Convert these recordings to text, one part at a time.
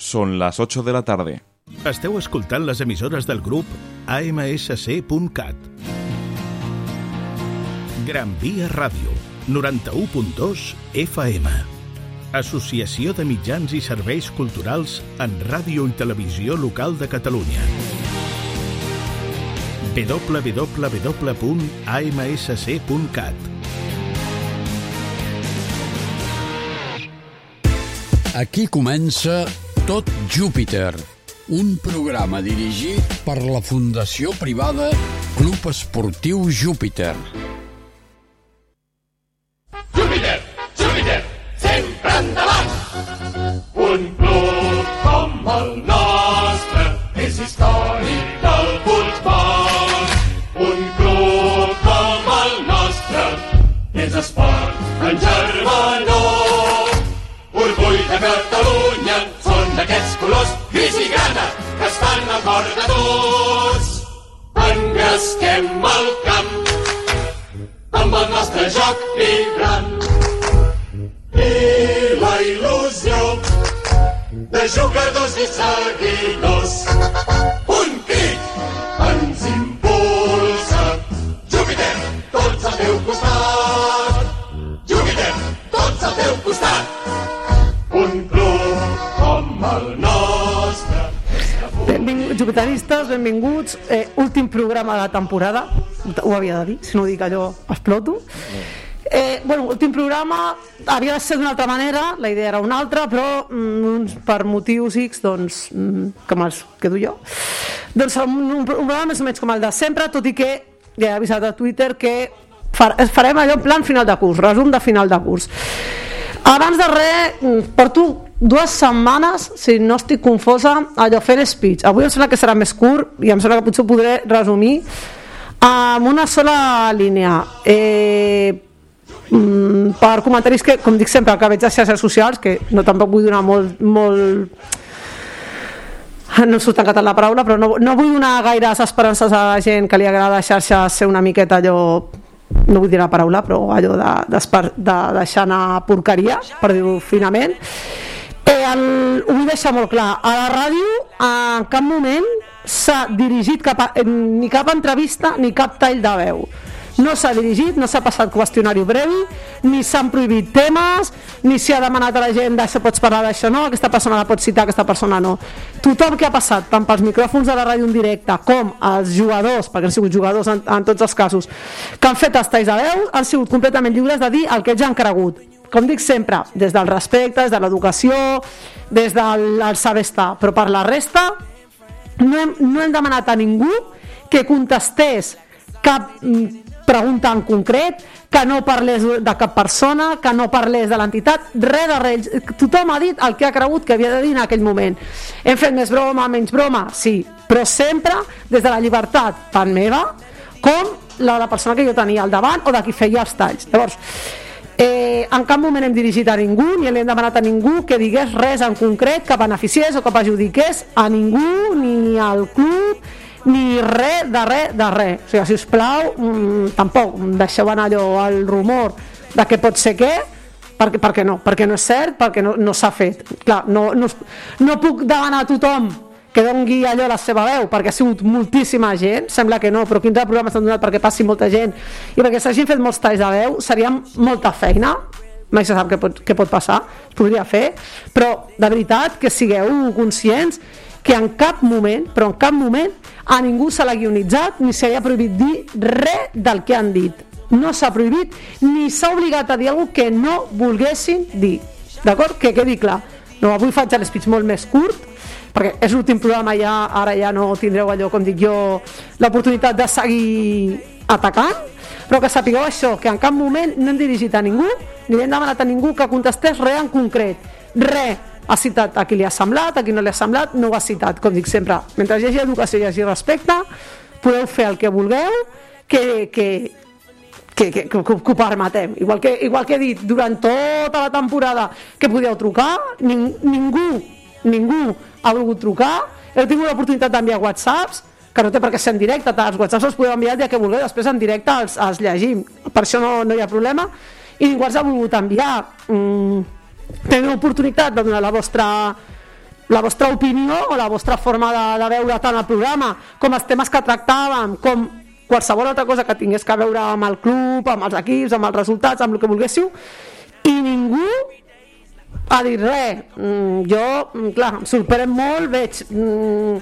Son las 8 de la tarde. Esteu escoltant les emissores del grup AMSC.cat. Gran Via Ràdio, 91.2 FM. Associació de mitjans i serveis culturals en ràdio i televisió local de Catalunya. www.amsc.cat Aquí comença Tot Júpiter, un programa dirigit per la Fundació Privada Club Esportiu Júpiter. Colors grana que estan al cor de tots. Engresquem el camp amb el nostre joc vibrant. I la il·lusió de jugadors i seguidors. Un crit ens impulsa. Júpiter, tots al teu costat. Júpiter, tots al teu costat. Benvinguts, jupitanistes, benvinguts. Eh, últim programa de la temporada. Ho havia de dir, si no ho dic allò exploto. Eh, bueno, últim programa havia de ser d'una altra manera, la idea era una altra, però mm, per motius X, doncs, mm, que me'ls quedo jo. Doncs un, un, programa més o menys com el de sempre, tot i que ja he avisat a Twitter que far, farem allò en plan final de curs, resum de final de curs. Abans de res, mm, porto dues setmanes, si no estic confosa, allò fent speech. Avui em sembla que serà més curt i em sembla que potser podré resumir amb una sola línia. Eh, mm, per comentaris que, com dic sempre, que veig a xarxes socials, que no tampoc vull donar molt, molt no em surt en català la paraula, però no, no vull donar gaires esperances a la gent que li agrada a xarxes ser una miqueta allò no vull dir la paraula, però allò de, de, de deixar anar porqueria, per dir-ho finament. Eh, el, ho vull deixar molt clar. A la ràdio en cap moment s'ha dirigit cap a, ni cap entrevista ni cap tall de veu. No s'ha dirigit, no s'ha passat qüestionari brevi, ni s'han prohibit temes, ni s'hi ha demanat a la gent d'això pots parlar d'això no, aquesta persona la pot citar, aquesta persona no. Tothom que ha passat, tant pels micròfons de la ràdio en directe com els jugadors, perquè han sigut jugadors en, en tots els casos, que han fet els talls de veu, han sigut completament lliures de dir el que ja han cregut com dic sempre, des del respecte, des de l'educació, des del el saber estar, però per la resta no hem, no hem demanat a ningú que contestés cap mm, pregunta en concret, que no parlés de cap persona, que no parlés de l'entitat, res de res. Tothom ha dit el que ha cregut que havia de dir en aquell moment. Hem fet més broma, menys broma, sí, però sempre des de la llibertat, tant meva, com la la persona que jo tenia al davant o de qui feia els talls. Llavors, Eh, en cap moment hem dirigit a ningú ni hem demanat a ningú que digués res en concret que beneficiés o que perjudiqués a ningú, ni al club ni res de res de res o sigui, si us plau, mmm, tampoc deixeu anar allò al rumor de què pot ser què perquè, perquè no, perquè no és cert, perquè no, no s'ha fet. Clar, no, no, no puc demanar a tothom que dongui allò la seva veu, perquè ha sigut moltíssima gent, sembla que no, però quins programes s'han donat perquè passi molta gent i perquè s'hagin fet molts talls de veu, seria molta feina, mai se sap què pot, què pot passar, es podria fer, però de veritat que sigueu conscients que en cap moment, però en cap moment, a ningú se l'ha guionitzat ni se li ha prohibit dir res del que han dit. No s'ha prohibit ni s'ha obligat a dir alguna que no volguessin dir. D'acord? Que quedi clar. No, avui faig l'espeech molt més curt, perquè és l'últim programa ja, ara ja no tindreu allò, com dic jo, l'oportunitat de seguir atacant, però que sapigueu això, que en cap moment no hem dirigit a ningú, ni hem demanat a ningú que contestés res en concret. Res. Ha citat a qui li ha semblat, a qui no li ha semblat, no ho ha citat, com dic sempre. Mentre hi hagi educació i hi hagi respecte, podeu fer el que vulgueu, que, que, que, que, que, que ho permetem. Igual que, igual que he dit durant tota la temporada que podíeu trucar, ning, ningú, ningú ha volgut trucar, heu tingut l'oportunitat d'enviar whatsapps, que no té per què ser en directe, els whatsapps els podeu enviar el dia que vulgueu, després en directe els, els llegim, per això no, no hi ha problema, i ningú els ha volgut enviar. Mm, teniu l'oportunitat de donar la vostra la vostra opinió o la vostra forma de, de veure tant el programa com els temes que tractàvem com qualsevol altra cosa que tingués que veure amb el club, amb els equips, amb els resultats, amb el que volguéssiu i ningú ha dit res. Mm, jo, mm, clar, em sorprèn molt veig mm,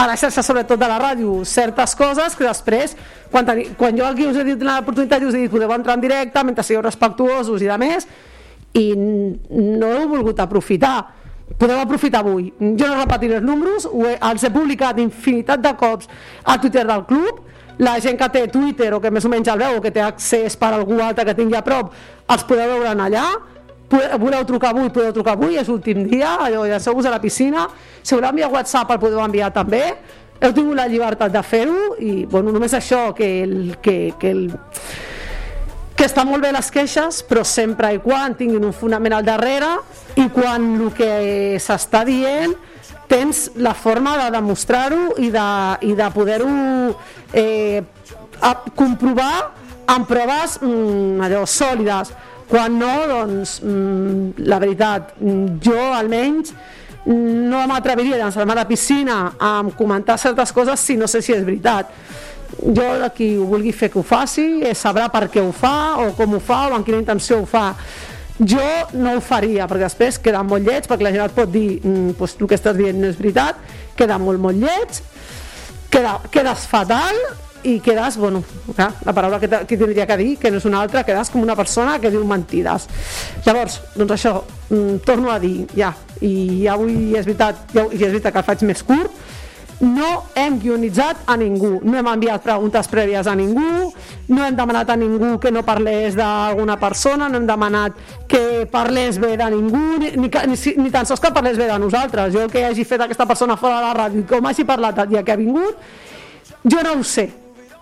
a la xarxa sobretot de la ràdio certes coses que després quan, teni, quan jo aquí us he dit l'oportunitat us he dit podeu entrar en directe mentre sigueu respectuosos i de més i no heu volgut aprofitar. Podeu aprofitar avui. Jo no repetiré els números he, els he publicat infinitat de cops a Twitter del club. La gent que té Twitter o que més o menys el veu o que té accés per algú altre que tingui a prop els podeu veure allà voleu trucar avui, podeu trucar avui, és l'últim dia, allò, llanceu-vos a la piscina, si voleu enviar WhatsApp el podeu enviar també, heu tingut la llibertat de fer-ho i bueno, només això, que el, que, que el, que estan molt bé les queixes, però sempre i quan tinguin un fonament al darrere i quan el que s'està dient tens la forma de demostrar-ho i de, i de poder-ho eh, comprovar amb proves mm, allò, sòlides quan no, doncs, mm, la veritat, mm, jo almenys no m'atreviria a llançar-me a la piscina a comentar certes coses si no sé si és veritat. Jo, qui ho vulgui fer que ho faci, eh, sabrà per què ho fa, o com ho fa, o amb quina intenció ho fa. Jo no ho faria, perquè després queda molt lleig, perquè la gent et pot dir mm, pues, el que estàs dient no és veritat, queda molt, molt lleig, queda, quedes fatal, i quedes, bueno, clar, la paraula que, que tindria que dir, que no és una altra, quedes com una persona que diu mentides. Llavors, doncs això, mm, torno a dir, ja, i avui és veritat, ja, i és veritat que el faig més curt, no hem guionitzat a ningú, no hem enviat preguntes prèvies a ningú, no hem demanat a ningú que no parlés d'alguna persona, no hem demanat que parlés bé de ningú, ni, ni, ni, ni tan sols que parlés bé de nosaltres. Jo que hagi fet aquesta persona fora de la ràdio, com hagi parlat el dia que ha vingut, jo no ho sé,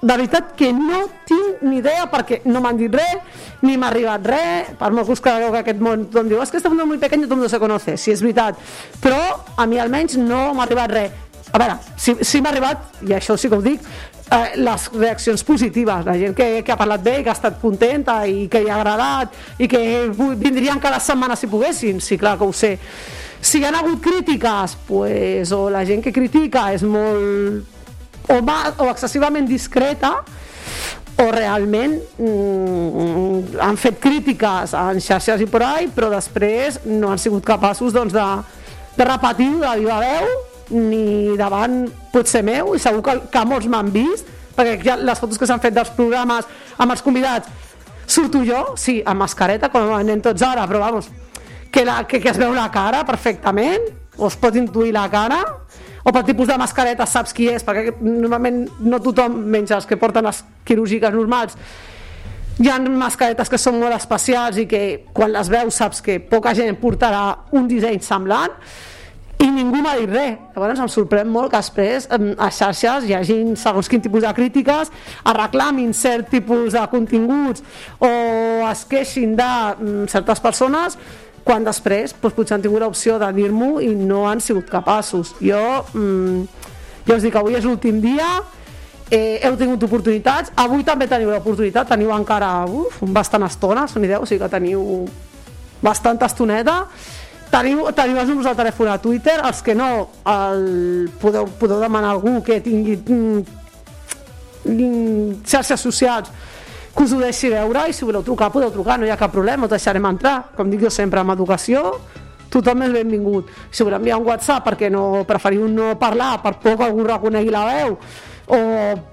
de veritat que no tinc ni idea perquè no m'han dit res, ni m'ha arribat res, per molt veu que aquest món tothom diu, és que este mundo muy pequeño, todo mundo se conoce, si és veritat, però a mi almenys no m'ha arribat res. A veure, si, si m'ha arribat, i això sí que ho dic, eh, les reaccions positives, la gent que, que ha parlat bé i que ha estat contenta i que li ha agradat i que vindrien cada setmana si poguessin, sí, clar que ho sé. Si hi ha hagut crítiques, pues, o la gent que critica és molt o, va, o excessivament discreta o realment mm, han fet crítiques en xarxes i por ahí, però després no han sigut capaços doncs, de, de repetir de viva veu ni davant potser meu i segur que, que molts m'han vist perquè ja les fotos que s'han fet dels programes amb els convidats surto jo, sí, amb mascareta com anem tots ara, però vamos que, la, que, que es veu la cara perfectament o es pot intuir la cara o pel tipus de mascareta saps qui és, perquè normalment no tothom, menys els que porten les quirúrgiques normals, hi ha mascaretes que són molt especials i que quan les veus saps que poca gent portarà un disseny semblant i ningú m'ha dit res. Llavors em sorprèn molt que després a xarxes hi hagi segons quin tipus de crítiques, es reclamin cert tipus de continguts o es queixin de mm, certes persones quan després doncs, potser han tingut l'opció de dir-m'ho i no han sigut capaços. Jo, mm, ja us dic, avui és l'últim dia, eh, heu tingut oportunitats, avui també teniu l'oportunitat, teniu encara uf, bastant estona, s'ho ideu, o sigui que teniu bastanta estoneta, teniu, teniu els números del telèfon a Twitter, els que no el, podeu, podeu demanar a algú que tingui mm, xarxes socials que us ho deixi veure i si voleu trucar podeu trucar, no hi ha cap problema, us deixarem entrar. Com dic jo sempre, amb educació tothom és benvingut. Si voleu enviar un WhatsApp perquè no preferiu no parlar per que algú reconegui la veu o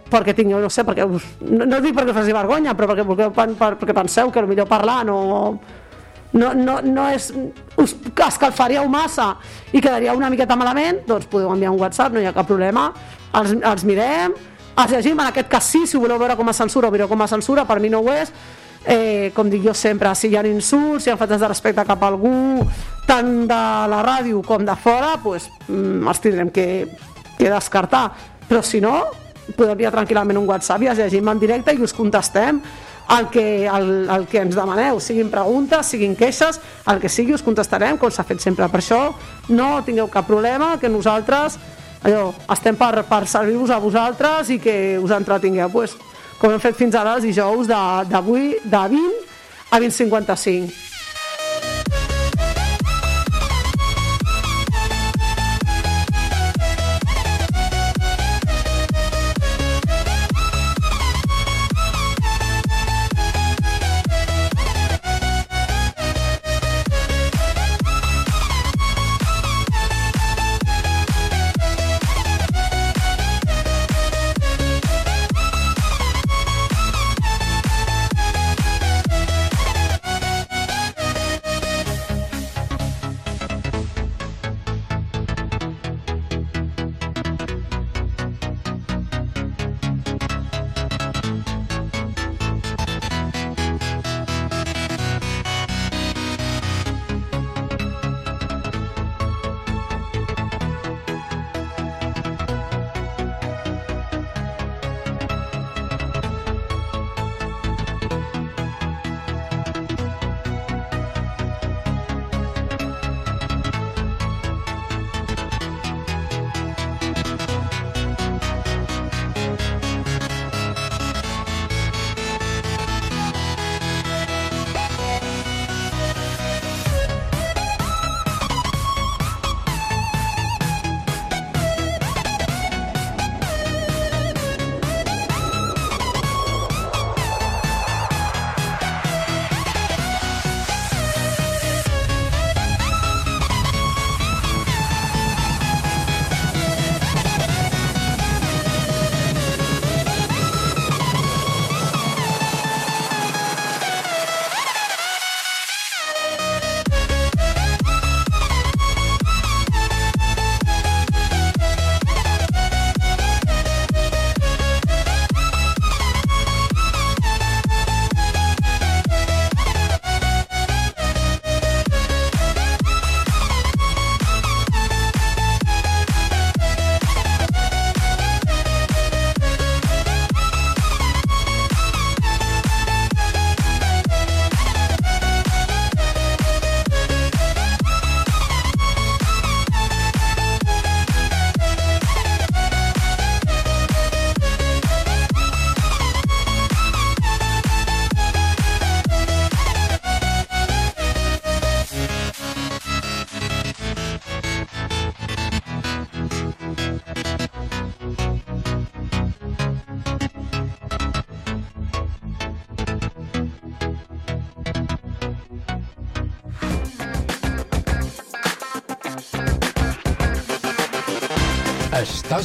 perquè tingueu, no sé, perquè us, no, no dic perquè faci vergonya, però perquè, perquè, per, perquè penseu que millor parlar no, no, no, no és, us escalfaríeu massa i quedaria una miqueta malament, doncs podeu enviar un WhatsApp, no hi ha cap problema, els, els mirem, els llegim, en aquest cas sí, si voleu veure com a censura veure com a censura, per mi no ho és, eh, com dic jo sempre, si hi ha insults, si hi ha faltes de respecte cap a algú, tant de la ràdio com de fora, pues, mm, els tindrem que, que descartar. Però si no, podeu enviar tranquil·lament un WhatsApp i els llegim en directe i us contestem el que, el, el que ens demaneu, siguin preguntes, siguin queixes, el que sigui us contestarem, com s'ha fet sempre. Per això no tingueu cap problema, que nosaltres allò, estem per, per servir-vos a vosaltres i que us entretingueu. Pues, com hem fet fins ara els dijous d'avui de, de 20 a 20.55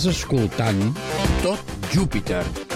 Estàs escoltant Tot Júpiter.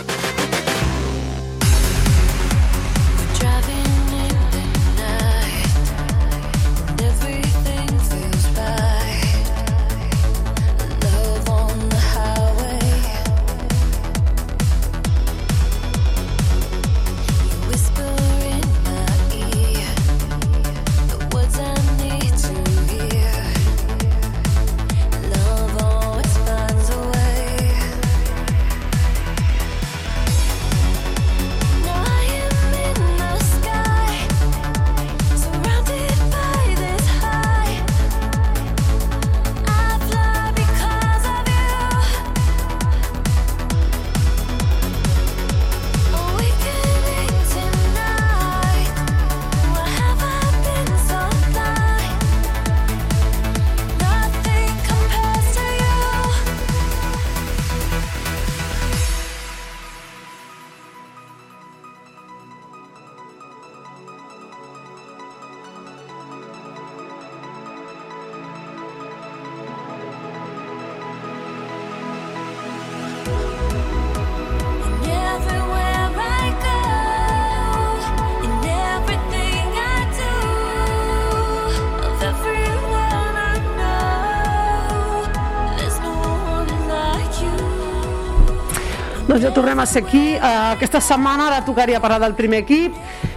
Tornem a ser aquí. Eh, aquesta setmana ara tocaria parlar del primer equip.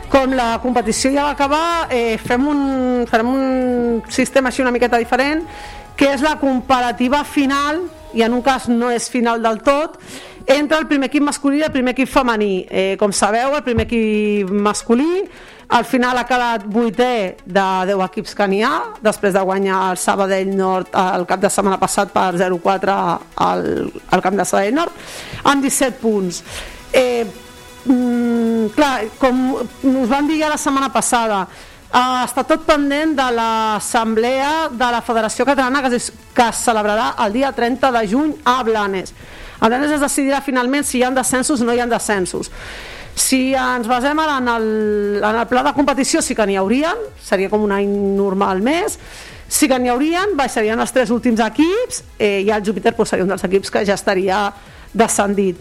Com la competició ja va acabar, eh, fem, un, farem un sistema així una miqueta diferent, que és la comparativa final, i en un cas no és final del tot, entre el primer equip masculí i el primer equip femení. Eh, com sabeu, el primer equip masculí al final ha quedat vuitè de 10 equips que n'hi ha, després de guanyar el Sabadell Nord el cap de setmana passat per 0-4 al, al camp de Sabadell Nord, amb 17 punts. Eh, mm, clar, com us van dir ja la setmana passada, eh, està tot pendent de l'assemblea de la Federació Catalana que es, que es celebrarà el dia 30 de juny a Blanes. A Blanes es decidirà finalment si hi ha descensos o no hi ha descensos. Si ens basem ara en el, en el pla de competició sí que n'hi haurien, seria com un any normal més, sí que n'hi haurien, baixarien els tres últims equips eh, i el Júpiter pues, seria un dels equips que ja estaria descendit.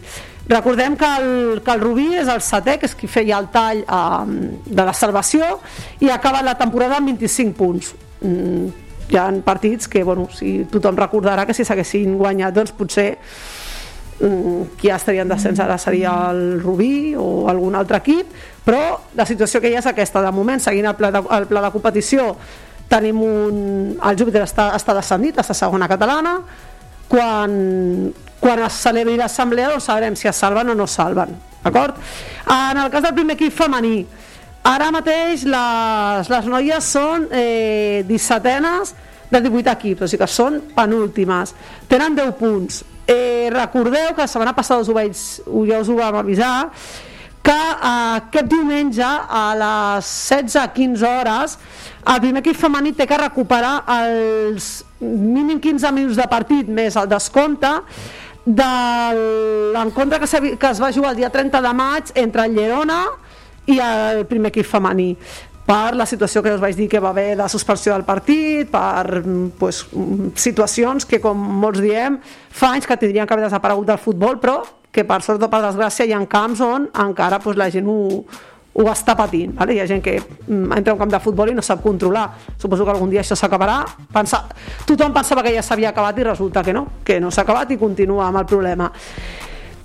Recordem que el, que el Rubí és el setè, que és qui feia el tall eh, de la salvació i acaba la temporada amb 25 punts. Mm, hi ha partits que, bueno, si tothom recordarà que si s'haguessin guanyat, doncs potser qui ja estaria en descens ara seria el Rubí o algun altre equip, però la situació que hi ha és aquesta, de moment, seguint el pla de, el pla de competició, tenim un... el Júpiter està, està descendit, està segona catalana, quan, quan es celebri l'assemblea doncs sabrem si es salven o no es salven, d'acord? En el cas del primer equip femení, ara mateix les, les noies són eh, 17enes de 18 equips, o sigui que són penúltimes, tenen 10 punts. Eh, recordeu que la setmana passada us ho vaig, ja us ho vam avisar, que eh, aquest diumenge a les 16-15 hores el primer equip femení té que recuperar els mínim 15 minuts de partit més el descompte de l'encontre que, que es va jugar el dia 30 de maig entre el Llerona i el primer equip femení per la situació que us vaig dir que va haver de suspensió del partit, per mm, pues, mm, situacions que, com molts diem, fa anys que tindrien que haver desaparegut del futbol, però que per sort o per desgràcia hi ha camps on encara pues, la gent ho, ho està patint. Vale? Hi ha gent que mm, entra un camp de futbol i no sap controlar. Suposo que algun dia això s'acabarà. Pensa... Tothom pensava que ja s'havia acabat i resulta que no, que no s'ha acabat i continua amb el problema.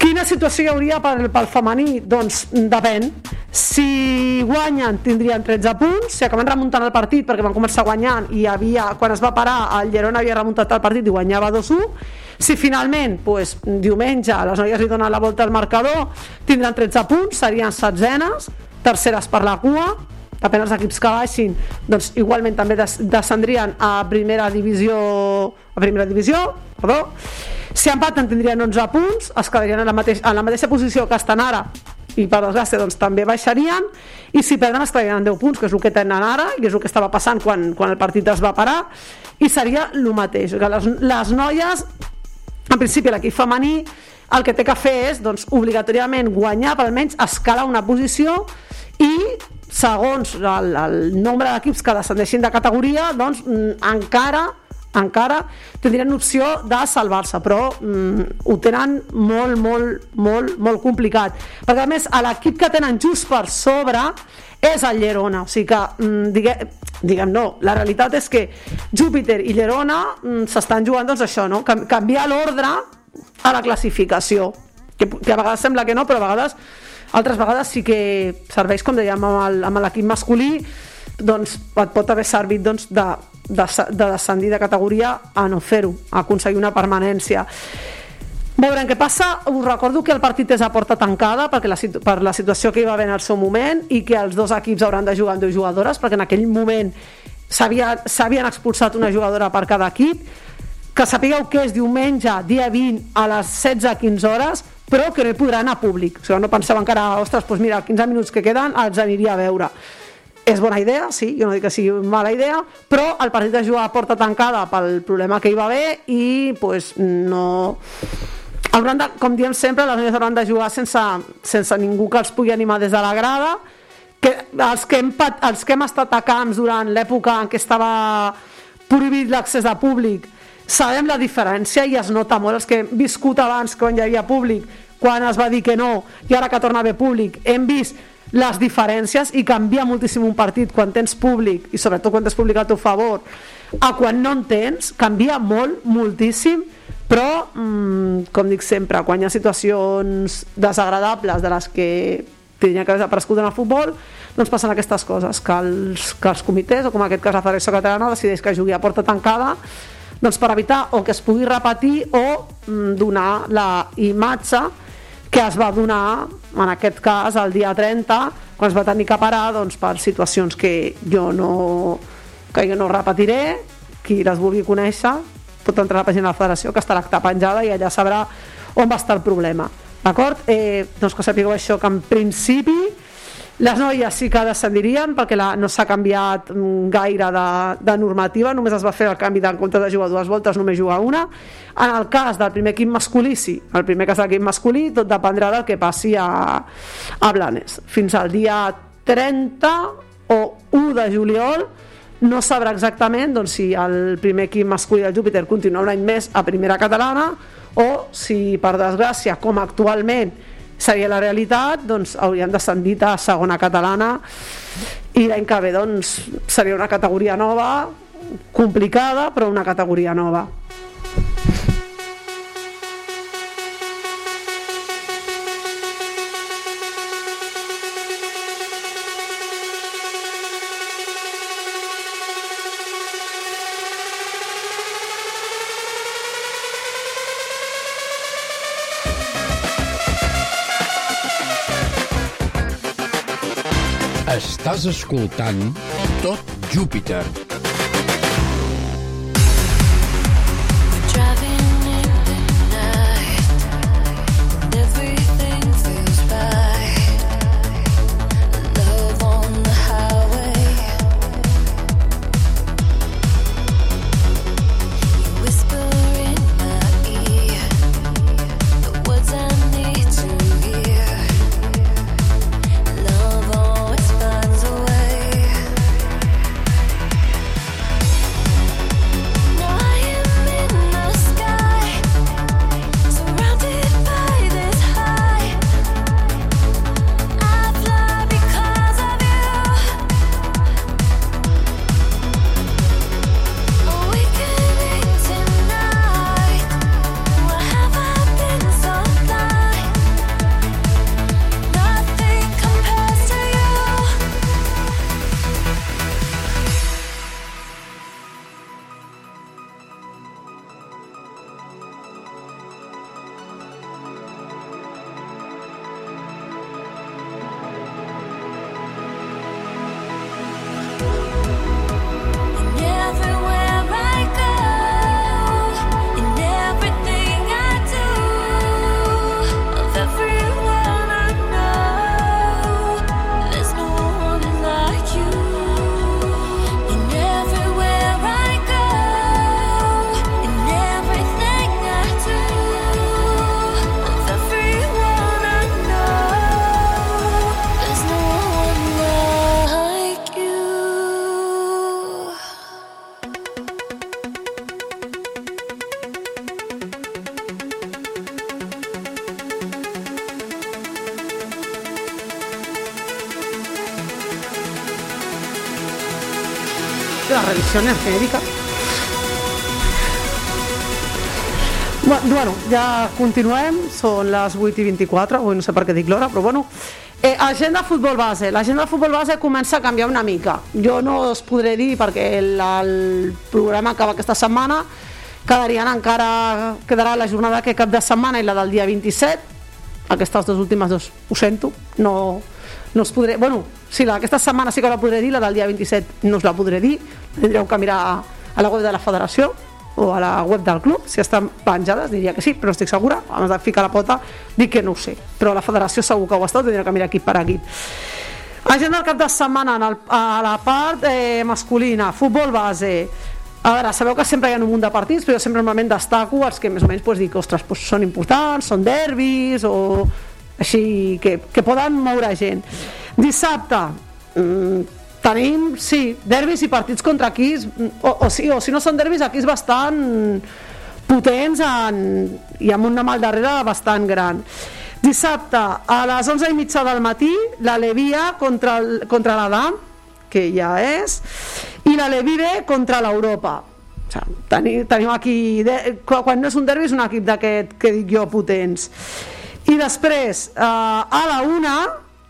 Quina situació hi hauria pel, pel femení? Doncs depèn. Si guanyen tindrien 13 punts, si acaben remuntant el partit perquè van començar guanyant i havia, quan es va parar el Llerona havia remuntat el partit i guanyava 2-1, si finalment pues, diumenge les noies li donen la volta al marcador tindran 13 punts, serien setzenes, terceres per la cua, depèn dels equips que baixin, doncs igualment també des descendrien a primera divisió a primera divisió, perdó. Si empaten tindrien 11 punts, es quedarien en la, mateix, en la mateixa posició que estan ara i per desgràcia doncs, també baixarien i si perden es en 10 punts que és el que tenen ara i és el que estava passant quan, quan el partit es va parar i seria el mateix. Que les, les noies en principi l'equip femení el que té que fer és doncs, obligatòriament guanyar per almenys escalar una posició i segons el, el nombre d'equips que descendeixin de categoria doncs mm, encara encara tindrien opció de salvar-se, però mm, ho tenen molt, molt, molt, molt complicat. Perquè a més, a l'equip que tenen just per sobre és el Llerona, o sigui que mm, diguem, diguem no, la realitat és que Júpiter i Llerona mm, s'estan jugant doncs això, no? Canviar l'ordre a la classificació que, que a vegades sembla que no, però a vegades altres vegades sí que serveix, com dèiem, amb l'equip masculí doncs et pot haver servit doncs, de, de, de descendir de categoria a no fer-ho, a aconseguir una permanència. Veurem què passa. Us recordo que el partit és a porta tancada perquè la, per la situació que hi va haver en el seu moment i que els dos equips hauran de jugar amb dues jugadores perquè en aquell moment s'havien expulsat una jugadora per cada equip que sapigueu que és diumenge, dia 20 a les 16-15 hores però que no hi podrà anar públic o sigui, no penseu encara, ostres, doncs mira, 15 minuts que queden els aniria a veure és bona idea, sí, jo no dic que sigui mala idea, però el partit es juga a porta tancada pel problema que hi va haver i pues, no... Hauran de, com diem sempre, les noies hauran de jugar sense, sense ningú que els pugui animar des de la grada, que els que hem, els que hem estat a camps durant l'època en què estava prohibit l'accés a públic, sabem la diferència i es nota molt. Els que hem viscut abans quan hi havia públic, quan es va dir que no i ara que torna a haver públic, hem vist les diferències i canvia moltíssim un partit quan tens públic i sobretot quan tens públic a teu favor. A quan no en tens, canvia molt, moltíssim però, mm, com dic sempre, quan hi ha situacions desagradables de les que tindria que haver desaparegut en el futbol, doncs passen aquestes coses, que els, que els comitès, o com en aquest cas la Federació Catalana, decideix que jugui a porta tancada doncs per evitar o que es pugui repetir o mm, donar la imatge que es va donar, en aquest cas, el dia 30, quan es va tenir que parar doncs, per situacions que jo no, que jo no repetiré, qui les vulgui conèixer pot entrar a la pàgina de la federació que l'acta penjada i allà sabrà on va estar el problema d'acord? Eh, doncs que sapigueu això que en principi les noies sí que descendirien perquè la, no s'ha canviat gaire de, de normativa, només es va fer el canvi de en de jugar dues voltes només jugar una. En el cas del primer equip masculí sí, el primer cas de l'equip masculí tot dependrà del que passi a, a Blanes. Fins al dia 30 o 1 de juliol no sabrà exactament doncs, si el primer equip masculí del Júpiter continua un any més a primera catalana o si per desgràcia com actualment seria la realitat doncs haurien descendit a segona catalana i l'any que ve doncs seria una categoria nova complicada però una categoria nova Estàs escoltant Tot Júpiter. Energética. Bu- Bueno, ja continuem, són les 8 i 24, avui no sé per què dic l'hora, però bueno. Eh, agenda futbol base. L'agenda futbol base comença a canviar una mica. Jo no us podré dir perquè el, el programa acaba aquesta setmana, quedarien encara, quedarà la jornada que cap de setmana i la del dia 27, aquestes dues últimes dos, ho sento, no, no us podré... Bueno, sí, la- aquesta setmana sí que la podré dir, la del dia 27 no us la podré dir, tindreu que mirar a, a la web de la federació o a la web del club, si estan penjades diria que sí, però estic segura, abans de ficar la pota dic que no ho sé, però la federació segur que ho està, tindreu que mirar equip per equip agenda del cap de setmana en el, a la part eh, masculina, futbol base. A veure, sabeu que sempre hi ha un munt de partits però jo sempre normalment destaco els que més o menys pues, dic, ostres, pues, són importants, són derbis o així que, que poden moure gent. Dissabte mm, tenim, sí, derbis i partits contra equips o, o, sí, o si no són derbis equips bastant potents en, i amb un nom al darrere bastant gran. Dissabte a les 11 i mitja del matí la Levia contra, el, contra l'Adam que ja és i la Levire contra l'Europa. O sigui, tenim, tenim aquí de, quan no és un derbi és un equip d'aquest que dic jo potents i després eh, a la una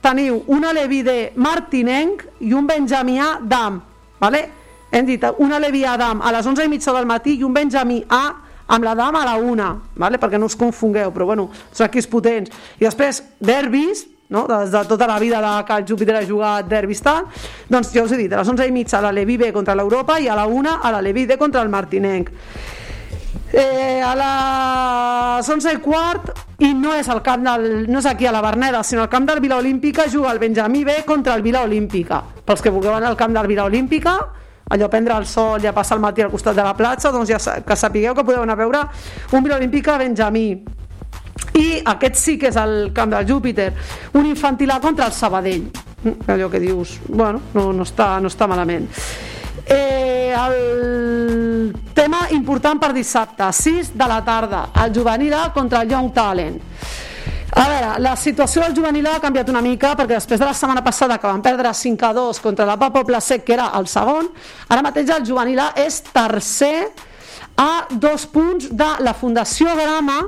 teniu una Levi de Martinenc i un Benjamià d'Am vale? hem dit una Levi Adam a les 11 i mitja del matí i un Benjamí A amb la dama a la una, vale? perquè no us confongueu, però bueno, són equips potents. I després, derbis, no? des de tota la vida de que el Júpiter ha jugat derbis tal, doncs ja us he dit, a les 11 i mitja la Levi B contra l'Europa i a la una a la Levi D contra el Martinenc. Eh, a les 11 i quart i no és, el camp del, no és aquí a la Berneda sinó al camp del Vila Olímpica juga el Benjamí B contra el Vila Olímpica. Pels que vulgueu anar al camp del Vila Olímpica allò prendre el sol i a passar el matí al costat de la platja doncs ja que sapigueu que podeu anar a veure un Vila Olímpica Benjamí. I aquest sí que és el camp del Júpiter un infantil contra el Sabadell. Mm, allò que dius bueno, no, no, està, no està malament eh, el tema important per dissabte 6 de la tarda el juvenil contra el Young Talent. A veure, la situació del juvenil ha canviat una mica perquè després de la setmana passada que van perdre 5 a 2 contra la Papa Placet que era el segon, ara mateix el juvenil és tercer a dos punts de la Fundació Grama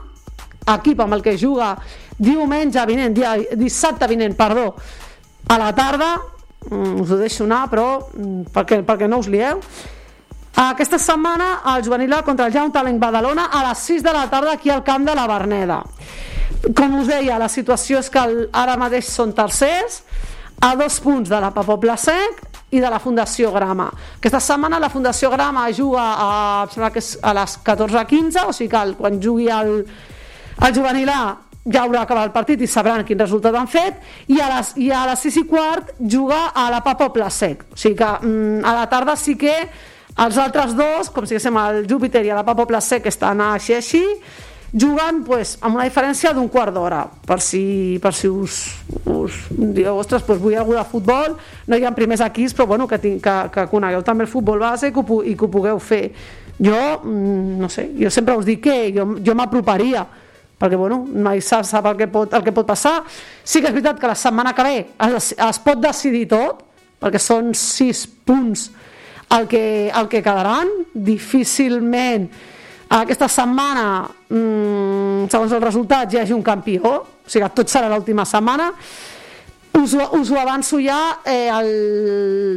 equip amb el que juga diumenge vinent, dia, dissabte vinent, perdó, a la tarda, us ho deixo anar, però mm, perquè, perquè no us lieu, aquesta setmana el juvenil contra el Young Talent Badalona a les 6 de la tarda aquí al camp de la Berneda. Com us deia, la situació és que ara mateix són tercers a dos punts de la Papobla Sec i de la Fundació Grama. Aquesta setmana la Fundació Grama juga a, que és a les 14.15, o sigui que el, quan jugui el, el juvenil A ja haurà acabat el partit i sabran quin resultat han fet i a les, i a les 6 i quart juga a la Papa Placec o sigui que mm, a la tarda sí que els altres dos, com si diguéssim el Júpiter i la Papa Placec estan així així jugant pues, amb una diferència d'un quart d'hora. Per si, per si us, us dieu, ostres, pues vull algú de futbol no hi ha primers equips però bueno, que, tinc, que, que conegueu també el futbol base i que ho, i que ho pugueu fer. Jo, mm, no sé, jo sempre us dic que jo, jo m'aproparia perquè bueno, mai sap, sap el, que pot, el que pot passar. Sí que és veritat que la setmana que ve es, es pot decidir tot perquè són sis punts el que, el que quedaran. Difícilment aquesta setmana mmm, segons els resultats hi hagi un campió. O sigui que tot serà l'última setmana. Us, us ho avanço ja eh, el,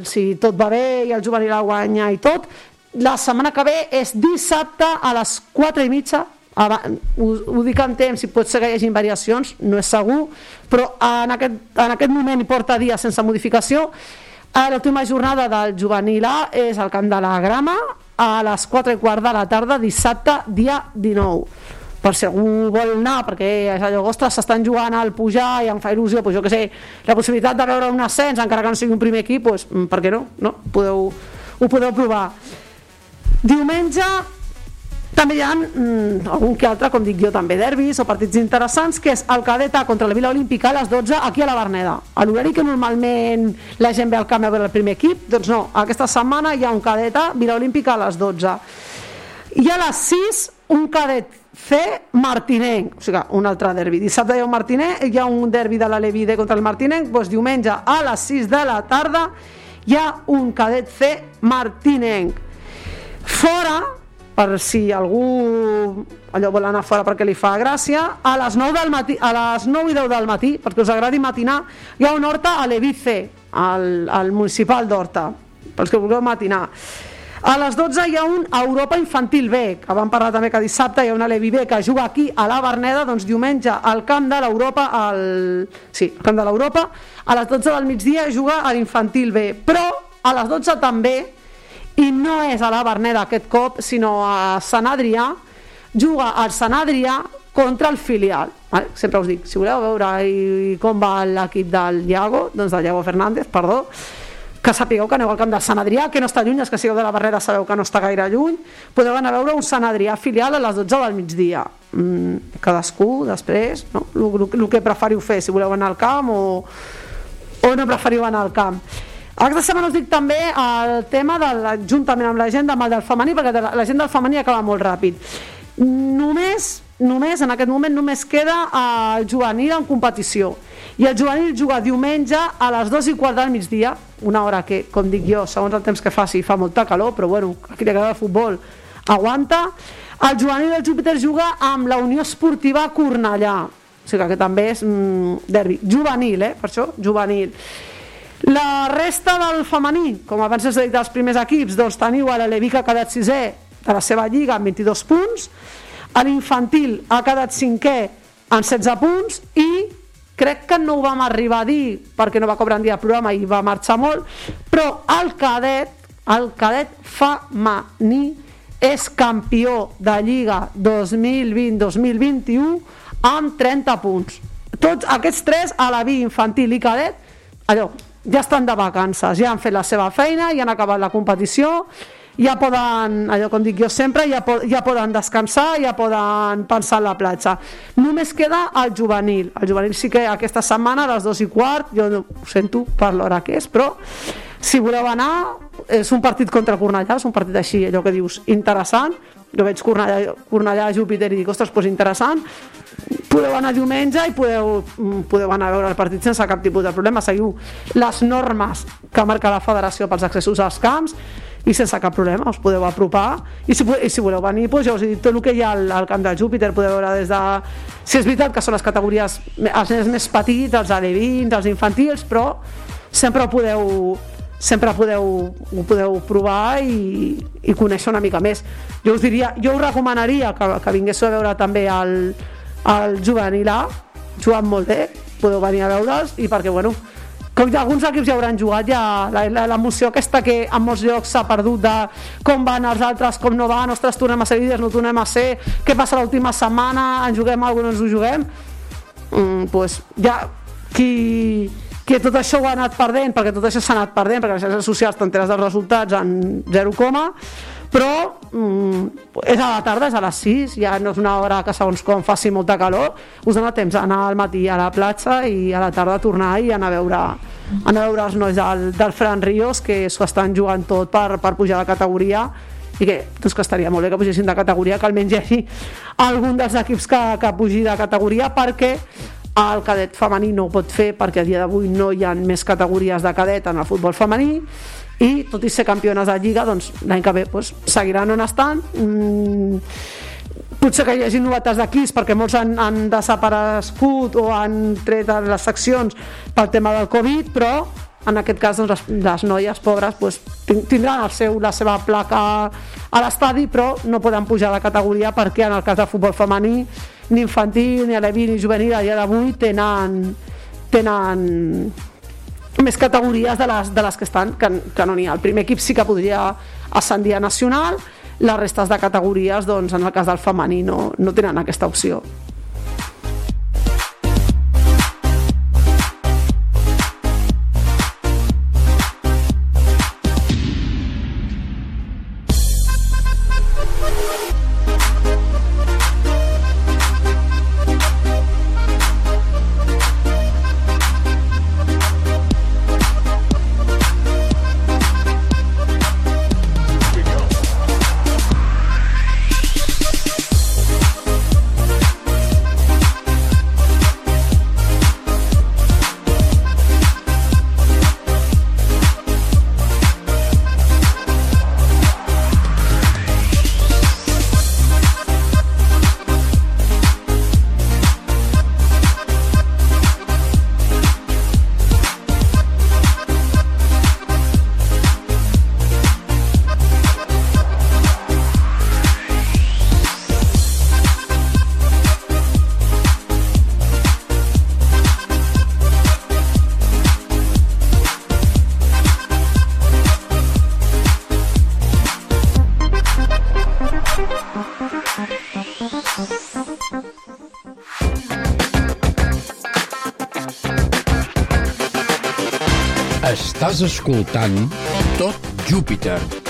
si tot va bé i el juvenil guanya i tot la setmana que ve és dissabte a les 4 i mitja ho, ho dic en temps, si pot ser que hi hagi variacions, no és segur, però en aquest, en aquest moment hi porta dies sense modificació. L'última jornada del juvenil A és al Camp de la Grama a les 4 i quart de la tarda, dissabte, dia 19 per si algú vol anar, perquè és allò, ostres, s'estan jugant al pujar i em fa il·lusió, doncs jo que sé, la possibilitat de veure un ascens, encara que no sigui un primer equip, doncs, per què no? no? Podeu, ho podeu provar. Diumenge també hi ha mm, algun que altre, com dic jo, també derbis o partits interessants, que és el cadeta contra la Vila Olímpica a les 12 aquí a la Berneda. A l'horari que normalment la gent ve al camp a veure el primer equip, doncs no, aquesta setmana hi ha un cadeta Vila Olímpica a les 12. I a les 6 un cadet C Martinenc, o sigui, un altre derbi. Dissabte hi ha un Martinenc, hi ha un derbi de la Levide contra el Martinenc, doncs diumenge a les 6 de la tarda hi ha un cadet C martinenc fora per si algú allò vol anar fora perquè li fa gràcia a les 9, del matí, a les 9 i 10 del matí perquè us agradi matinar hi ha un horta a l'Evice al, al municipal d'Horta pels que vulgueu matinar. A les 12 hi ha un Europa Infantil B, que vam parlar també que dissabte hi ha una Levi B que juga aquí a la Berneda, doncs diumenge al camp de l'Europa, al... sí, al camp de l'Europa, a les 12 del migdia juga a l'Infantil B, però a les 12 també, i no és a la Berneda aquest cop, sinó a Sant Adrià, juga al Sant Adrià contra el filial. Vale? Sempre us dic, si voleu veure i com va l'equip del Iago, doncs del Iago Fernández, perdó, que sapigueu que aneu al camp del Sant Adrià, que no està lluny, els que sigueu de la Barrera sabeu que no està gaire lluny, podeu anar a veure un Sant Adrià filial a les 12 del migdia. Mm, cadascú, després, no? el que preferiu fer, si voleu anar al camp o, o no preferiu anar al camp. Aquesta setmana us dic també el tema de la, juntament amb la gent del del femení, perquè la, la gent del femení acaba molt ràpid. Només, només, en aquest moment, només queda el juvenil en competició. I el juvenil juga diumenge a les 2 i quart del migdia, una hora que, com dic jo, segons el temps que faci, fa molta calor, però bueno, aquí li agrada el futbol, aguanta. El juvenil del Júpiter juga amb la Unió Esportiva Cornellà, o sigui que també és mm, derbi. Juvenil, eh? Per això, juvenil. La resta del femení, com abans he dit dels primers equips, doncs teniu a l'Aleví que ha quedat sisè de la seva lliga amb 22 punts, a l'infantil ha quedat cinquè amb 16 punts i crec que no ho vam arribar a dir perquè no va cobrar un dia el programa i va marxar molt, però el cadet, el cadet femení és campió de Lliga 2020-2021 amb 30 punts. Tots aquests tres, a la vi infantil i cadet, allò, ja estan de vacances, ja han fet la seva feina, ja han acabat la competició, ja poden, allò com dic jo sempre, ja, po ja poden descansar, ja poden pensar en la platja. Només queda el juvenil. El juvenil sí que aquesta setmana a les dos i quart, jo no, ho sento per l'hora que és, però si voleu anar, és un partit contra Cornellà, és un partit així, allò que dius, interessant, jo veig Cornellà, Cornellà Júpiter i dic, ostres, doncs interessant, podeu anar diumenge i podeu, mm, podeu anar a veure el partit sense cap tipus de problema, seguiu les normes que marca la federació pels accessos als camps i sense cap problema us podeu apropar. I si, i si voleu venir, doncs ja us he dit tot el que hi ha al, al camp del Júpiter, podeu veure des de si és veritat que són les categories els nens més petits, els alevins, els infantils però sempre podeu sempre podeu, ho podeu provar i, i conèixer una mica més. Jo us diria, jo us recomanaria que, que vinguéssiu a veure també el, el juvenil A. Jugant molt bé, podeu venir a veure'ls i perquè bueno, com ja alguns equips ja hauran jugat ja l'emoció aquesta que en molts llocs s'ha perdut de com van els altres, com no van ostres, tornem a ser líders, no tornem a ser què passa l'última setmana, en juguem alguna no ens ho juguem? Mm, pues ja qui, que tot això ho ha anat perdent, perquè tot això s'ha anat perdent, perquè les xarxes socials t'enteres dels resultats en 0, però mm, és a la tarda, és a les 6, ja no és una hora que segons com faci molta calor, us dona temps d'anar al matí a la platja i a la tarda tornar i anar a veure, anar a veure els nois del, del Fran Ríos que s'ho estan jugant tot per, per pujar de categoria i que, doncs que estaria molt bé que pugessin de categoria, que almenys hi hagi algun dels equips que, que pugi de categoria perquè el cadet femení no ho pot fer perquè a dia d'avui no hi ha més categories de cadet en el futbol femení i tot i ser campiones de Lliga doncs l'any que ve doncs, seguiran on estan. Mm, potser que hi hagi novetats d'equips perquè molts han, han desaparegut o han tret les seccions pel tema del Covid però en aquest cas doncs, les, les noies pobres doncs, tindran el seu, la seva placa a l'estadi però no poden pujar de categoria perquè en el cas de futbol femení ni infantil, ni aleví, ni juvenil a dia d'avui tenen, tenen més categories de les, de les que estan que, que no n'hi ha. El primer equip sí que podria ascendir a nacional, les restes de categories, doncs, en el cas del femení no, no tenen aquesta opció. Estàs escoltant Tot Júpiter.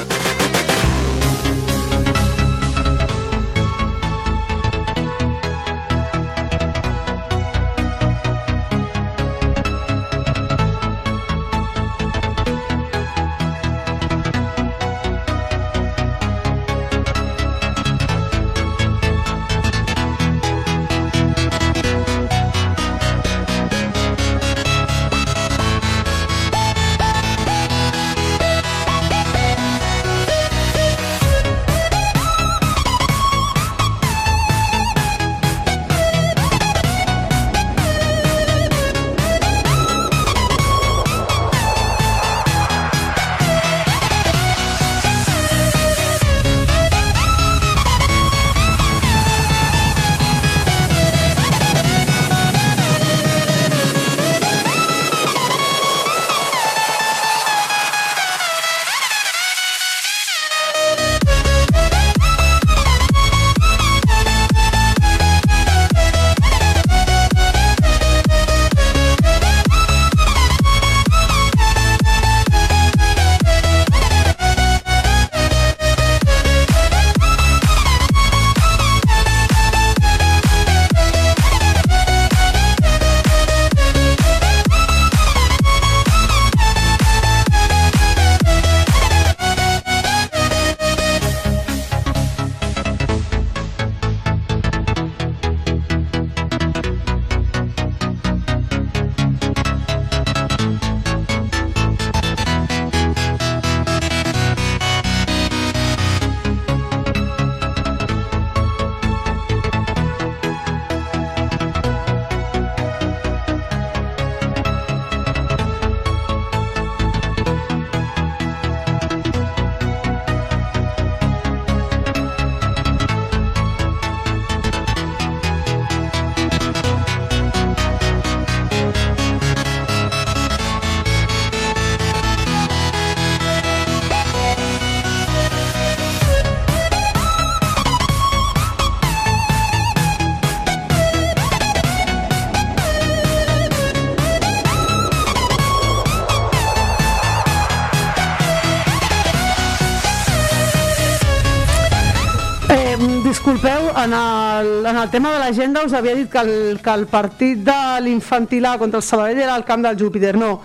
En el tema de l'agenda us havia dit que el, que el partit de l'infantil A contra el Sabadell era al camp del Júpiter, no.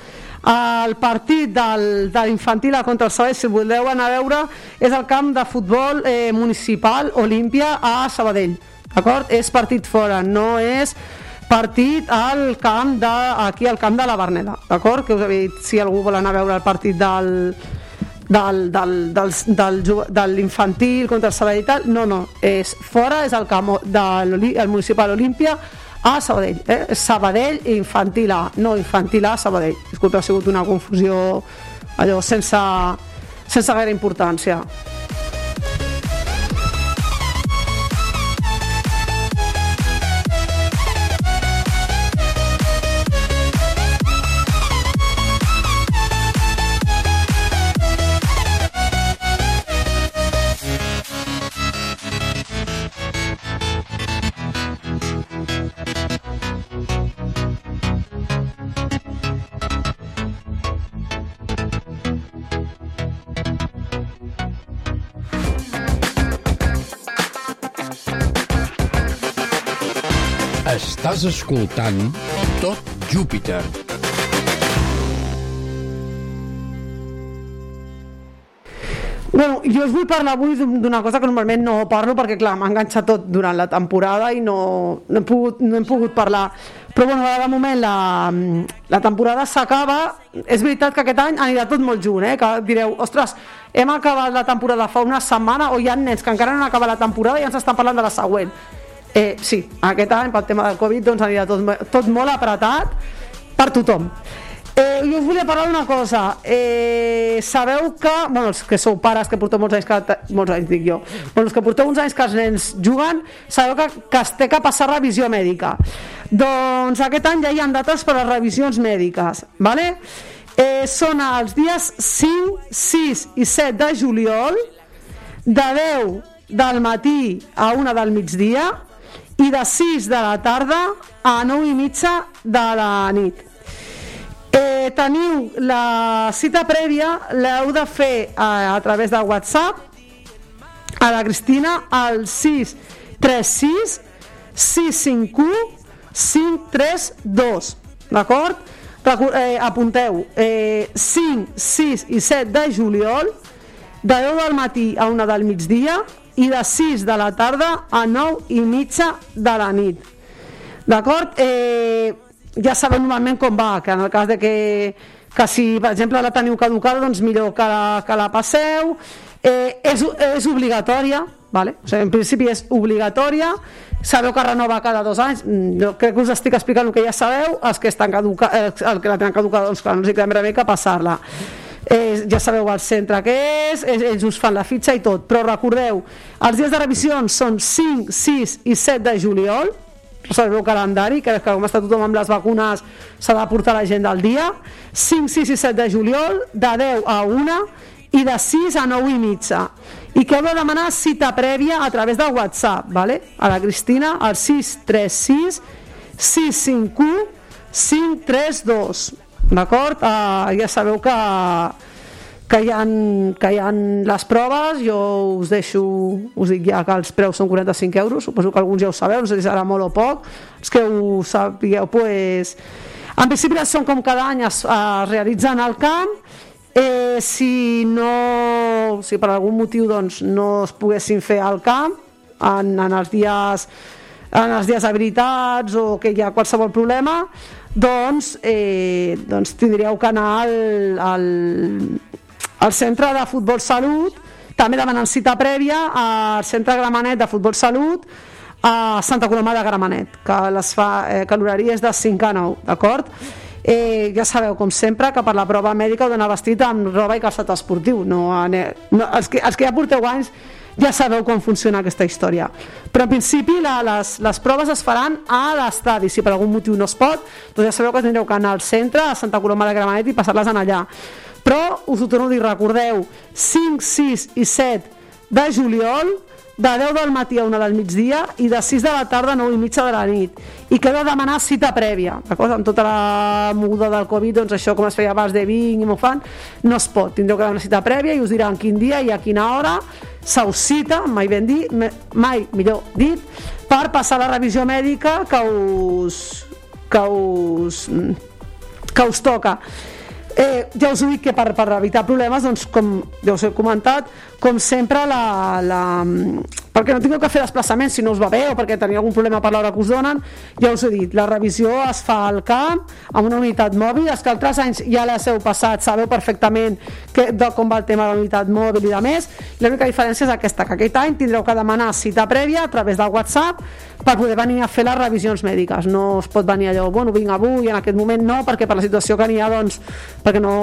El partit del, de l'infantil A contra el Sabadell, si voleu anar a veure, és el camp de futbol eh, municipal Olímpia a Sabadell, d'acord? És partit fora, no és partit al camp de, aquí al camp de la Berneda, d'acord? Que us havia dit, si algú vol anar a veure el partit del, del, del, del, del, de l'infantil contra el Sabadell i tal, no, no, és fora, és el camp de l'Oli- el municipal Olímpia a Sabadell, eh? Sabadell i infantil A, no infantil A, Sabadell. Disculpa, ha sigut una confusió allò sense, sense gaire importància. Estàs escoltant Tot Júpiter. Bueno, jo us vull parlar avui d'un- d'una cosa que normalment no parlo perquè, clar, m'ha enganxat tot durant la temporada i no, no, hem, pogut, no hem pogut parlar. Però, bueno, de moment la, la temporada s'acaba. És veritat que aquest any anirà tot molt junt, eh? Que direu, ostres, hem acabat la temporada fa una setmana o hi ha nens que encara no han acabat la temporada i ens estan parlant de la següent. Eh, sí, aquest any, pel tema del Covid, doncs anirà tot, tot molt apretat per tothom. Eh, jo us volia parlar d'una cosa. Eh, sabeu que, bueno, els que sou pares que porteu molts anys, que, molts anys dic jo, bueno, els que porteu uns anys que els nens juguen, sabeu que, que es té que passar revisió mèdica. Doncs aquest any ja hi ha dates per a revisions mèdiques, ¿vale? Eh, són els dies 5, 6 i 7 de juliol, de 10 del matí a 1 del migdia i de 6 de la tarda a 9 i mitja de la nit. Eh, teniu la cita prèvia, l'heu de fer a, a través de WhatsApp a la Cristina al 636 651 532 d'acord? Eh, apunteu eh, 5, 6 i 7 de juliol de 10 del matí a 1 del migdia i de 6 de la tarda a 9 i mitja de la nit D'acord? Eh, ja sabeu normalment com va, que en el cas de que, que si, per exemple, la teniu caducada, doncs millor que la, que la passeu. Eh, és, és obligatòria, vale? o sigui, en principi és obligatòria, sabeu que renova cada dos anys, Mm, jo crec que us estic explicant el que ja sabeu, els que, estan caduca, eh, el que la tenen caducada, doncs clar, no més remei que passar-la. Eh, ja sabeu el centre que és, ells, us fan la fitxa i tot, però recordeu, els dies de revisions són 5, 6 i 7 de juliol, reserveu calendari, que, que com està tothom amb les vacunes s'ha de portar la gent del dia. 5, 6 i 7 de juliol de 10 a 1 i de 6 a 9 i mitja. I que heu de demanar cita prèvia a través del WhatsApp vale? a la Cristina al 636 651 532 d'acord? Uh, ja sabeu que que hi, ha, que hi ha les proves, jo us deixo, us dic ja que els preus són 45 euros, suposo que alguns ja ho sabeu, no sé si serà molt o poc, els que ho sapigueu, pues, en principi són com cada any es, es realitzen al camp, eh, si no, si per algun motiu doncs, no es poguessin fer al camp, en, en els dies en els dies habilitats o que hi ha qualsevol problema, doncs, eh, doncs tindríeu que anar al, al, al centre de futbol salut, també demanant cita prèvia al centre Gramenet de futbol salut a Santa Coloma de Gramenet, que, les fa, eh, que l'horari és de 5 a 9, d'acord? Eh, ja sabeu, com sempre, que per la prova mèdica heu d'anar vestit amb roba i calçat esportiu. No, ane- no, els, que, els que ja porteu anys ja sabeu com funciona aquesta història. Però en principi la, les, les proves es faran a l'estadi. Si per algun motiu no es pot, doncs ja sabeu que tindreu que anar al centre, a Santa Coloma de Gramenet i passar-les en allà. Però us ho torno a dir, recordeu, 5, 6 i 7 de juliol de 10 del matí a 1 del migdia i de 6 de la tarda a 9 i mitja de la nit. I que de demanar cita prèvia. D'acord? amb tota la moguda del Covid doncs això com es feia abans de vinc i m'ho fan no es pot, tindreu que demanar cita prèvia i us diran quin dia i a quina hora se us cita, mai ben dit mai millor dit per passar la revisió mèdica que us que us que us toca. Eh, ja us dic que per, per evitar problemes, doncs, com ja us he comentat, com sempre, la, la, perquè no tingueu que fer desplaçaments si no us va bé o perquè teniu algun problema per l'hora que us donen, ja us he dit, la revisió es fa al camp, amb una unitat mòbil, els que altres anys ja les heu passat, sabeu perfectament que, de com va el tema de la unitat mòbil i de més, l'única diferència és aquesta, que aquest any tindreu que demanar cita prèvia a través del WhatsApp per poder venir a fer les revisions mèdiques, no es pot venir allò, bueno, vinc avui, en aquest moment no, perquè per la situació que n'hi ha, doncs, perquè no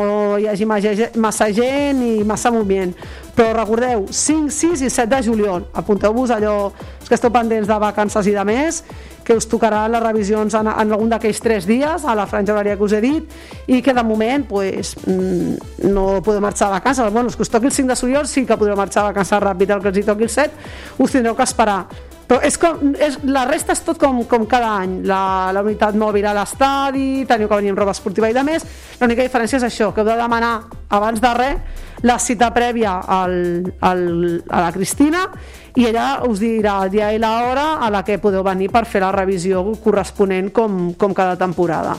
hi hagi massa ge- massa gent i massa moviment. Però recordeu, 5, 6 i 7 de juliol, apunteu-vos allò, els que esteu pendents de vacances i de més, que us tocaran les revisions en, en algun d'aquells tres dies, a la franja horària que us he dit, i que de moment pues, mm, no podeu marxar a vacances. Bueno, els que us toqui el 5 de juliol sí que podreu marxar a vacances ràpid, el que els hi toqui el 7 us tindreu que esperar. Però és com, és, la resta és tot com, com cada any. La, la unitat mòbil a l'estadi, teniu que venir amb roba esportiva i de més. L'única diferència és això, que heu de demanar abans de res la cita prèvia al, al, a la Cristina i ella us dirà el dia i l'hora a la que podeu venir per fer la revisió corresponent com, com cada temporada.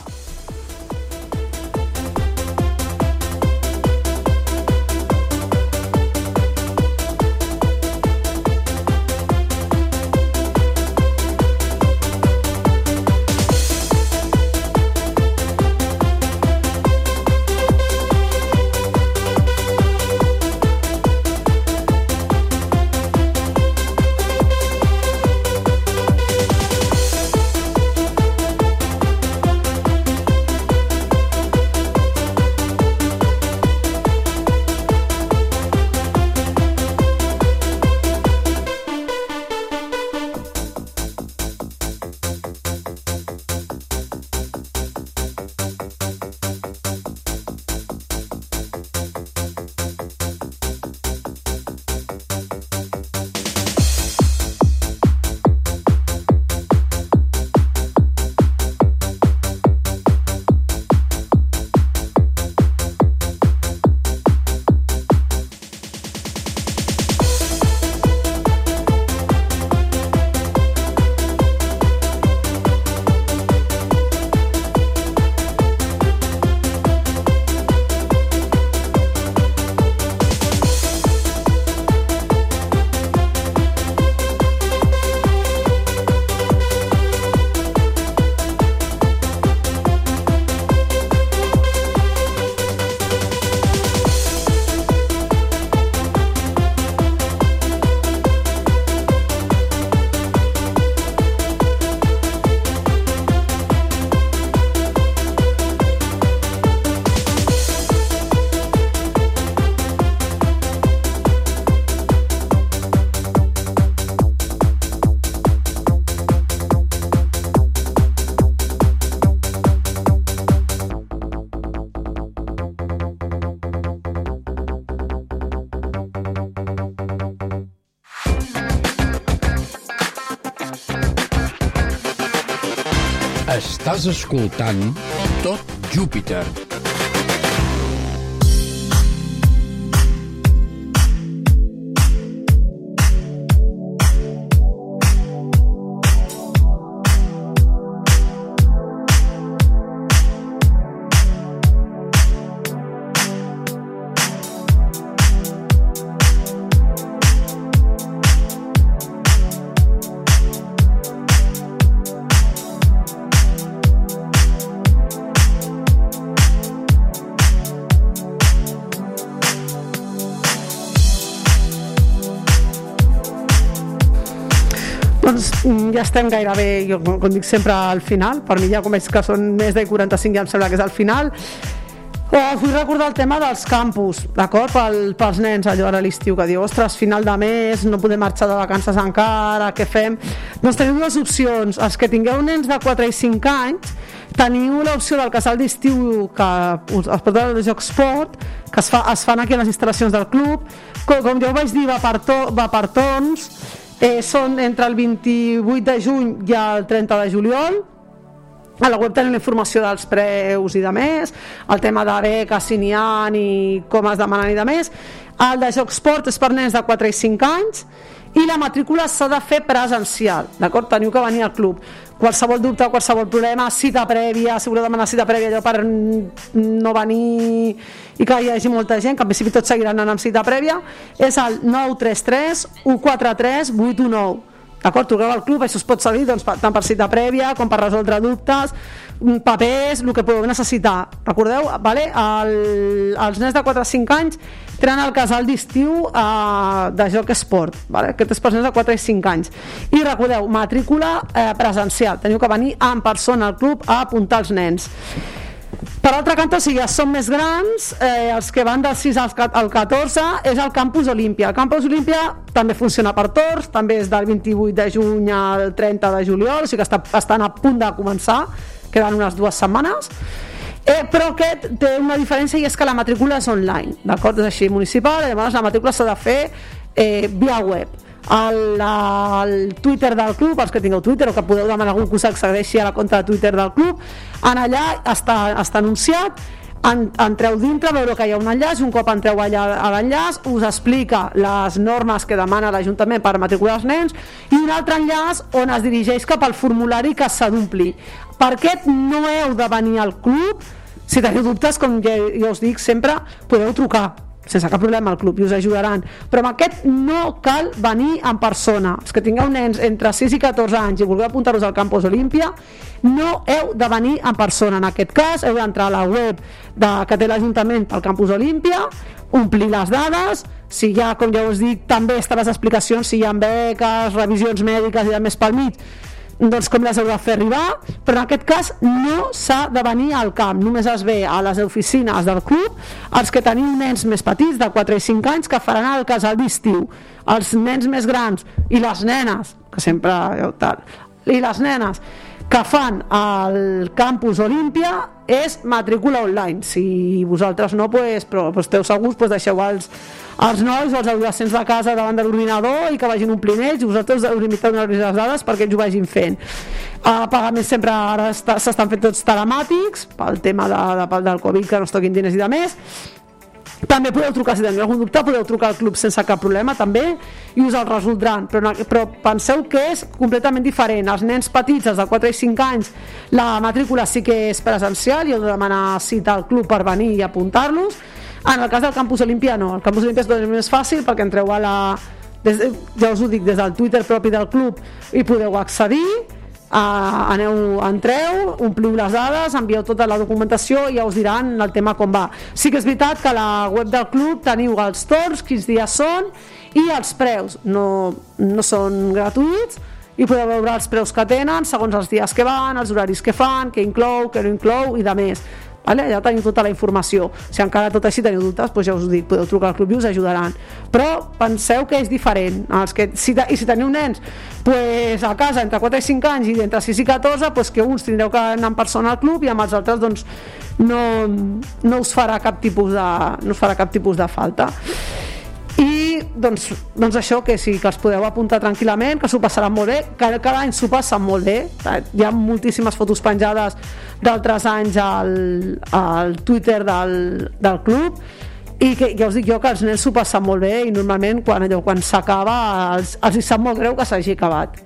Estàs escoltant Tot Júpiter. Estem gairebé, jo com dic sempre, al final. Per mi ja com veig que són més de 45, ja em sembla que és al final. Us vull recordar el tema dels campus, d'acord? Pel, pels nens, allò ara l'estiu, que diu, ostres, final de mes, no podem marxar de vacances encara, què fem? Doncs teniu dues opcions. Els que tingueu nens de 4 i 5 anys, teniu l'opció del casal d'estiu que es pot veure de Joc que es, fa, es fan aquí a les instal·lacions del club. Com, com ho vaig dir, va per, to, va per torns, eh, són entre el 28 de juny i el 30 de juliol a la web tenim la informació dels preus i de més, el tema de beques, si n'hi ha, ni com es demanen i de més. El de Joc Sport és per nens de 4 i 5 anys i la matrícula s'ha de fer presencial, d'acord? Teniu que venir al club. Qualsevol dubte, qualsevol problema, cita prèvia, si voleu demanar cita prèvia allò per no venir i que hi hagi molta gent, que en principi tots seguiran anant amb cita prèvia, és el 933 143 819 D'acord? Truqueu al club, això es pot servir doncs, tant per cita prèvia com per resoldre dubtes, papers, el que podeu necessitar. Recordeu, vale? el, els nens de 4 a 5 anys tenen el casal d'estiu eh, de joc esport. Vale? Aquest és per nens de 4 i 5 anys. I recordeu, matrícula eh, presencial. Teniu que venir en persona al club a apuntar els nens. Per altra canta, si ja són més grans, eh, els que van del 6 al ca- al 14 és el Campus Olímpia. El Campus Olímpia també funciona per torns, també és del 28 de juny al 30 de juliol, o sigui que està, estan a punt de començar, queden unes dues setmanes. Eh, però aquest té una diferència i és que la matrícula és online, d'acord? És així, municipal, llavors la matrícula s'ha de fer eh, via web al, al Twitter del club, els que tingueu Twitter o que podeu demanar algú que us accedeixi a la compte de Twitter del club, en allà està, està anunciat, en, entreu dintre, veureu que hi ha un enllaç, un cop entreu allà a l'enllaç us explica les normes que demana l'Ajuntament per matricular els nens i un altre enllaç on es dirigeix cap al formulari que s'ha d'omplir. Per aquest no heu de venir al club, si teniu dubtes, com ja, ja us dic sempre, podeu trucar sense cap problema al club i us ajudaran. Però amb aquest no cal venir en persona. Els que tingueu nens entre 6 i 14 anys i vulgueu apuntar-vos al Campus Olímpia no heu de venir en persona. En aquest cas heu d'entrar a la web de, que té l'Ajuntament pel Campus Olímpia omplir les dades si hi ha, com ja us dic, també estan les explicacions si hi ha beques, revisions mèdiques i més pel mig doncs com les heu de fer arribar, però en aquest cas no s'ha de venir al camp, només es ve a les oficines del club, els que teniu nens més petits, de 4 i 5 anys, que faran el casal d'estiu, els nens més grans i les nenes, que sempre eh, tal, i les nenes que fan al campus Olímpia és matrícula online. Si vosaltres no, pues, però esteu segurs, pues, deixeu els, els nois o els adolescents de casa davant de l'ordinador i que vagin omplint ells i vosaltres us limiteu a les dades perquè ells ho vagin fent. A pagament sempre ara s'estan fent tots telemàtics pel tema de, de, del Covid que no es toquin diners i de més. També podeu trucar si teniu algun dubte podeu trucar al club sense cap problema també i us el resoldran. Però, però penseu que és completament diferent. Els nens petits, els de 4 i 5 anys la matrícula sí que és presencial i heu de demanar cita al club per venir i apuntar-los en el cas del campus Olímpia no, el campus Olímpia és tot més fàcil perquè entreu a la des, ja us ho dic, des del Twitter propi del club i podeu accedir Uh, aneu, entreu, ompliu les dades, envieu tota la documentació i ja us diran el tema com va. Sí que és veritat que a la web del club teniu els torns, quins dies són i els preus. No, no són gratuïts i podeu veure els preus que tenen segons els dies que van, els horaris que fan, què inclou, què no inclou i de més. Vale? Allà teniu tota la informació. Si encara tot així teniu dubtes, doncs ja us dic, podeu trucar al club i us ajudaran. Però penseu que és diferent. Els que, si, I si teniu nens pues, a casa entre 4 i 5 anys i entre 6 i 14, pues, que uns tindreu que anar en persona al club i amb els altres doncs, no, no us farà cap tipus de, no us farà cap tipus de falta doncs, doncs això, que sí, que els podeu apuntar tranquil·lament, que s'ho passaran molt bé, que cada any s'ho passen molt bé. Hi ha moltíssimes fotos penjades d'altres anys al, al Twitter del, del club i que ja us dic jo que els nens s'ho passen molt bé i normalment quan allò quan s'acaba els, els hi sap molt greu que s'hagi acabat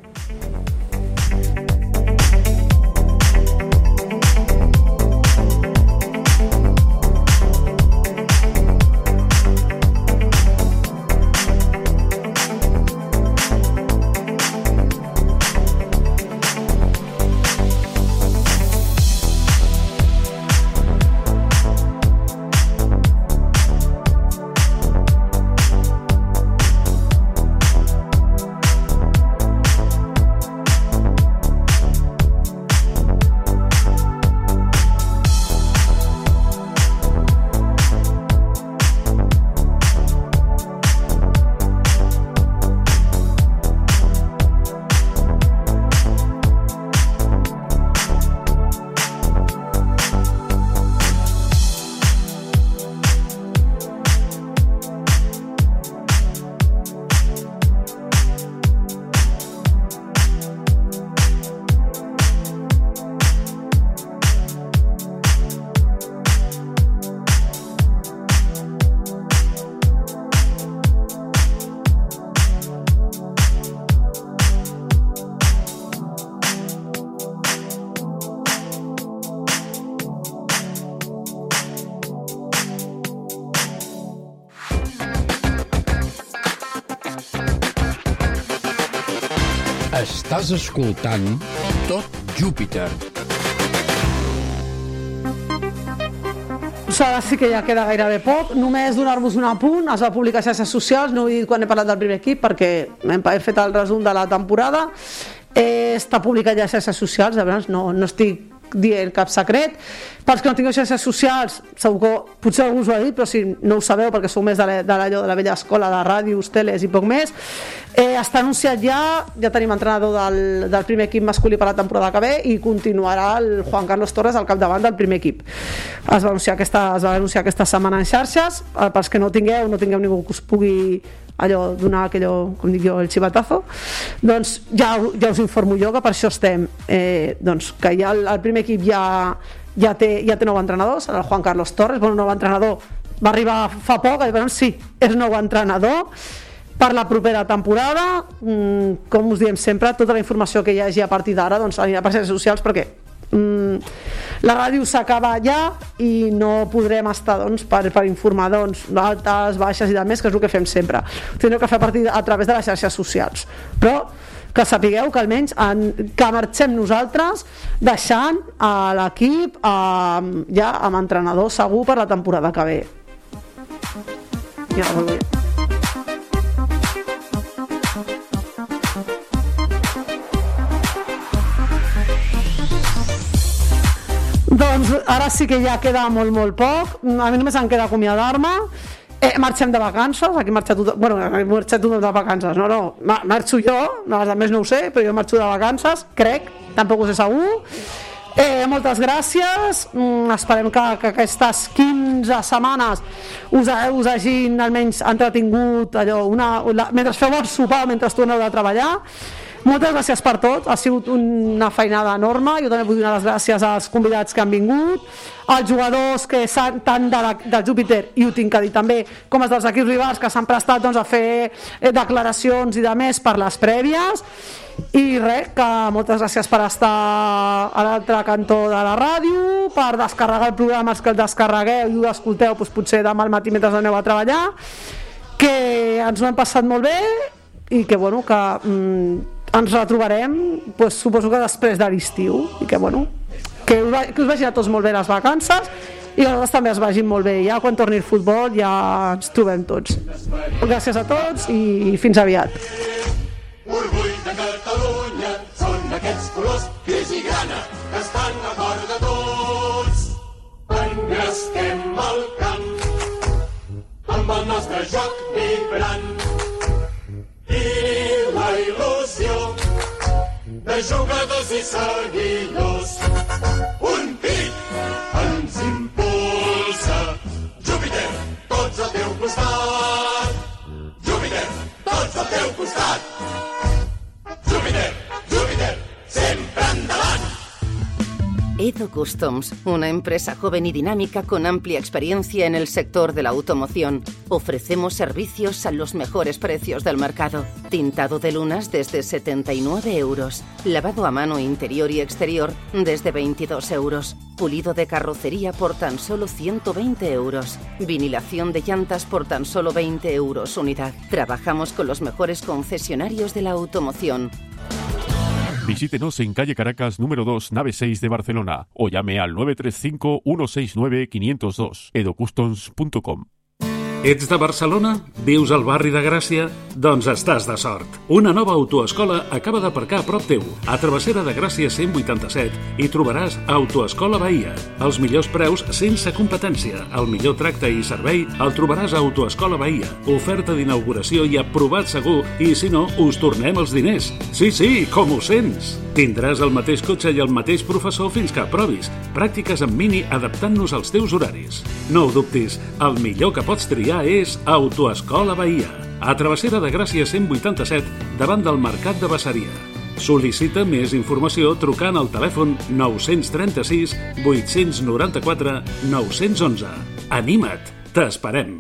Estàs escoltant Tot Júpiter. Doncs ara sí que ja queda gairebé poc. Només donar-vos un apunt. Es va publicar a xarxes socials, no ho he dit quan he parlat del primer equip perquè hem he fet el resum de la temporada. Eh, està publicat ja a xarxes socials, llavors no, no estic dient cap secret. Pels que no tingueu xarxes socials, segur que potser algú us ho ha dit, però si no ho sabeu perquè sou més de la, de la, de la vella escola de ràdios, teles i poc més, eh, està anunciat ja, ja tenim entrenador del, del primer equip masculí per la temporada que ve i continuarà el Juan Carlos Torres al capdavant del primer equip. Es va anunciar aquesta, es va anunciar aquesta setmana en xarxes, eh, pels que no tingueu, no tingueu ningú que us pugui allò, donar aquello, com dic jo, el xivatazo, doncs ja, ja us informo jo que per això estem, eh, doncs que ja el, el primer equip ja, ja, té, ja té nou entrenador, serà el Juan Carlos Torres, bueno, nou entrenador, va arribar fa poc, llavors sí, és nou entrenador, per la propera temporada, mm, com us diem sempre, tota la informació que hi hagi a partir d'ara doncs, anirà per xarxes socials perquè mm, la ràdio s'acaba ja i no podrem estar doncs, per, per informar doncs, d'altes, baixes i de més, que és el que fem sempre. Tindreu que fer a, partir, a través de les xarxes socials. Però que sapigueu que almenys en, que marxem nosaltres deixant a l'equip ja amb entrenador segur per la temporada que ve. Ja, molt bé. Doncs ara sí que ja queda molt, molt poc. A mi només em queda acomiadar-me. Eh, marxem de vacances, aquí marxa tothom, bueno, he marxat tothom de vacances, no, no, ma- marxo jo, no, els altres no ho sé, però jo marxo de vacances, crec, tampoc ho sé segur. Eh, moltes gràcies, mm, esperem que, que aquestes 15 setmanes us, us hagin almenys entretingut allò, una, la, mentre feu el sopar, mentre torneu de treballar. Moltes gràcies per tot, ha sigut una feinada enorme, jo també vull donar les gràcies als convidats que han vingut, als jugadors que s'han tant de, la, de Júpiter, i ho tinc que dir també, com els dels equips rivals que s'han prestat doncs, a fer eh, declaracions i de més per les prèvies, i res, que moltes gràcies per estar a l'altre cantó de la ràdio, per descarregar el programa, els que el descarregueu i ho escolteu doncs, potser demà al matí mentre aneu a treballar, que ens ho hem passat molt bé i que, bueno, que mm, ens retrobarem doncs, suposo que després de l'estiu i que, bueno, que us, va, que us vagin a tots molt bé les vacances i que nosaltres també es vagin molt bé. Ja quan torni el futbol ja ens trobem tots. Gràcies a tots i fins aviat. Orgull de Catalunya són aquests colors gris i grana que estan a cor de tots. Engresquem el camp amb el nostre joc vibrant. I il·lusió de jugadors i seguidors. Un crit ens impulsa. Júpiter, tots al teu costat. Júpiter, teu costat. Edo Customs, una empresa joven y dinámica con amplia experiencia en el sector de la automoción. Ofrecemos servicios a los mejores precios del mercado. Tintado de lunas desde 79 euros. Lavado a mano interior y exterior desde 22 euros. Pulido de carrocería por tan solo 120 euros. Vinilación de llantas por tan solo 20 euros unidad. Trabajamos con los mejores concesionarios de la automoción. Visítenos en calle Caracas número 2, nave 6 de Barcelona o llame al 935-169-502 edocustoms.com. Ets de Barcelona? Vius al barri de Gràcia? Doncs estàs de sort. Una nova autoescola acaba d'aparcar a prop teu. A Travessera de Gràcia 187 hi trobaràs Autoescola Bahia. Els millors preus sense competència. El millor tracte i servei el trobaràs a Autoescola Bahia. Oferta d'inauguració i aprovat segur i si no, us tornem els diners. Sí, sí, com ho sents? Tindràs el mateix cotxe i el mateix professor fins que aprovis. Pràctiques en mini adaptant-nos als teus horaris. No ho dubtis, el millor que pots triar és Autoescola Bahia. A Travessera de Gràcia 187, davant del Mercat de Bassaria. Sol·licita més informació trucant al telèfon 936 894 911. Anima't, t'esperem.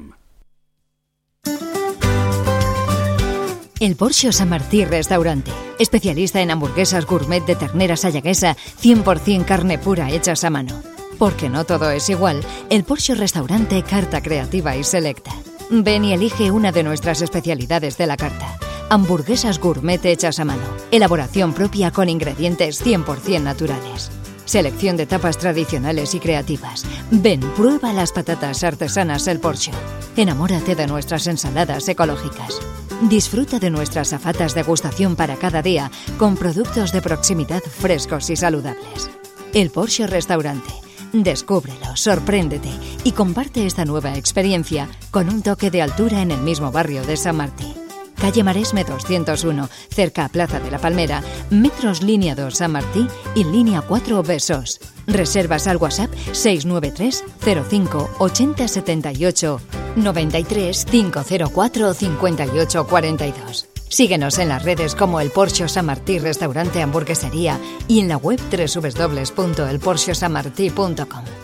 El Porsche San Martí Restaurante, especialista en hamburguesas gourmet de ternera sayaguesa, 100% carne pura hechas a mano. Porque no todo es igual, el Porsche Restaurante carta creativa y selecta. Ven y elige una de nuestras especialidades de la carta. Hamburguesas gourmet hechas a mano, elaboración propia con ingredientes 100% naturales. Selección de tapas tradicionales y creativas. Ven, prueba las patatas artesanas El Porsche. Enamórate de nuestras ensaladas ecológicas. Disfruta de nuestras afatas degustación para cada día con productos de proximidad frescos y saludables. El Porsche Restaurante. Descúbrelo, sorpréndete y comparte esta nueva experiencia con un toque de altura en el mismo barrio de San Martín. Calle Maresme 201, cerca a Plaza de la Palmera, metros línea 2 San Martí y línea 4 Besos. Reservas al WhatsApp 693 05 80 78 93 504 58 42. Síguenos en las redes como el Porsche San Martí Restaurante Hamburguesería y en la web www.elporschesanmartí.com.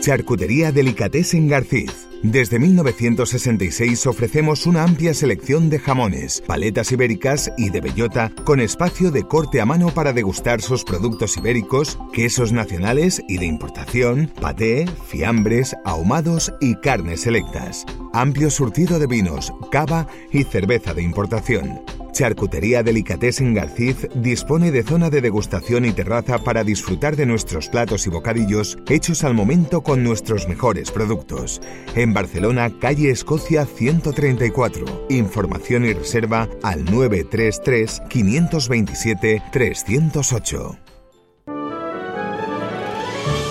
Charcutería Delicatessen Garcís. Desde 1966 ofrecemos una amplia selección de jamones, paletas ibéricas y de bellota con espacio de corte a mano para degustar sus productos ibéricos, quesos nacionales y de importación, paté, fiambres, ahumados y carnes selectas. Amplio surtido de vinos, cava y cerveza de importación. Charcutería Delicatessen Garcís dispone de zona de degustación y terraza para disfrutar de nuestros platos y bocadillos hechos al momento con nuestros mejores productos. En Barcelona, calle Escocia 134. Información y reserva al 933 527 308.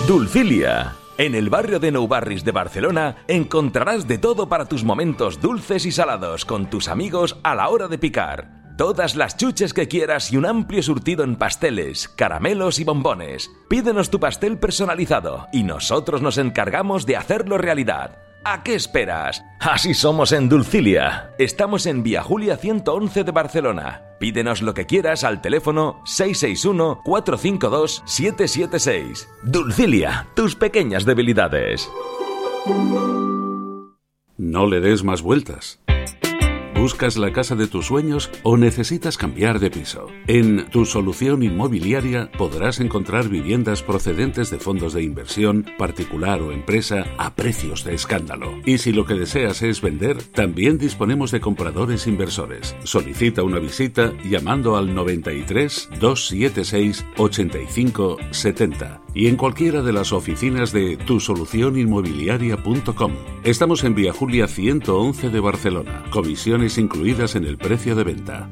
Dulcilia. En el barrio de Nou Barris de Barcelona encontrarás de todo para tus momentos dulces y salados con tus amigos a la hora de picar. Todas las chuches que quieras y un amplio surtido en pasteles, caramelos y bombones. Pídenos tu pastel personalizado y nosotros nos encargamos de hacerlo realidad. ¿A qué esperas? Así somos en Dulcilia. Estamos en Vía Julia 111 de Barcelona. Pídenos lo que quieras al teléfono 661-452-776. Dulcilia, tus pequeñas debilidades. No le des más vueltas. ¿Buscas la casa de tus sueños o necesitas cambiar de piso? En Tu Solución Inmobiliaria podrás encontrar viviendas procedentes de fondos de inversión, particular o empresa, a precios de escándalo. Y si lo que deseas es vender, también disponemos de compradores inversores. Solicita una visita llamando al 93 276 85 70 y en cualquiera de las oficinas de tusolucioninmobiliaria.com. Estamos en Vía Julia 111 de Barcelona. Comisiones incluidas en el precio de venta.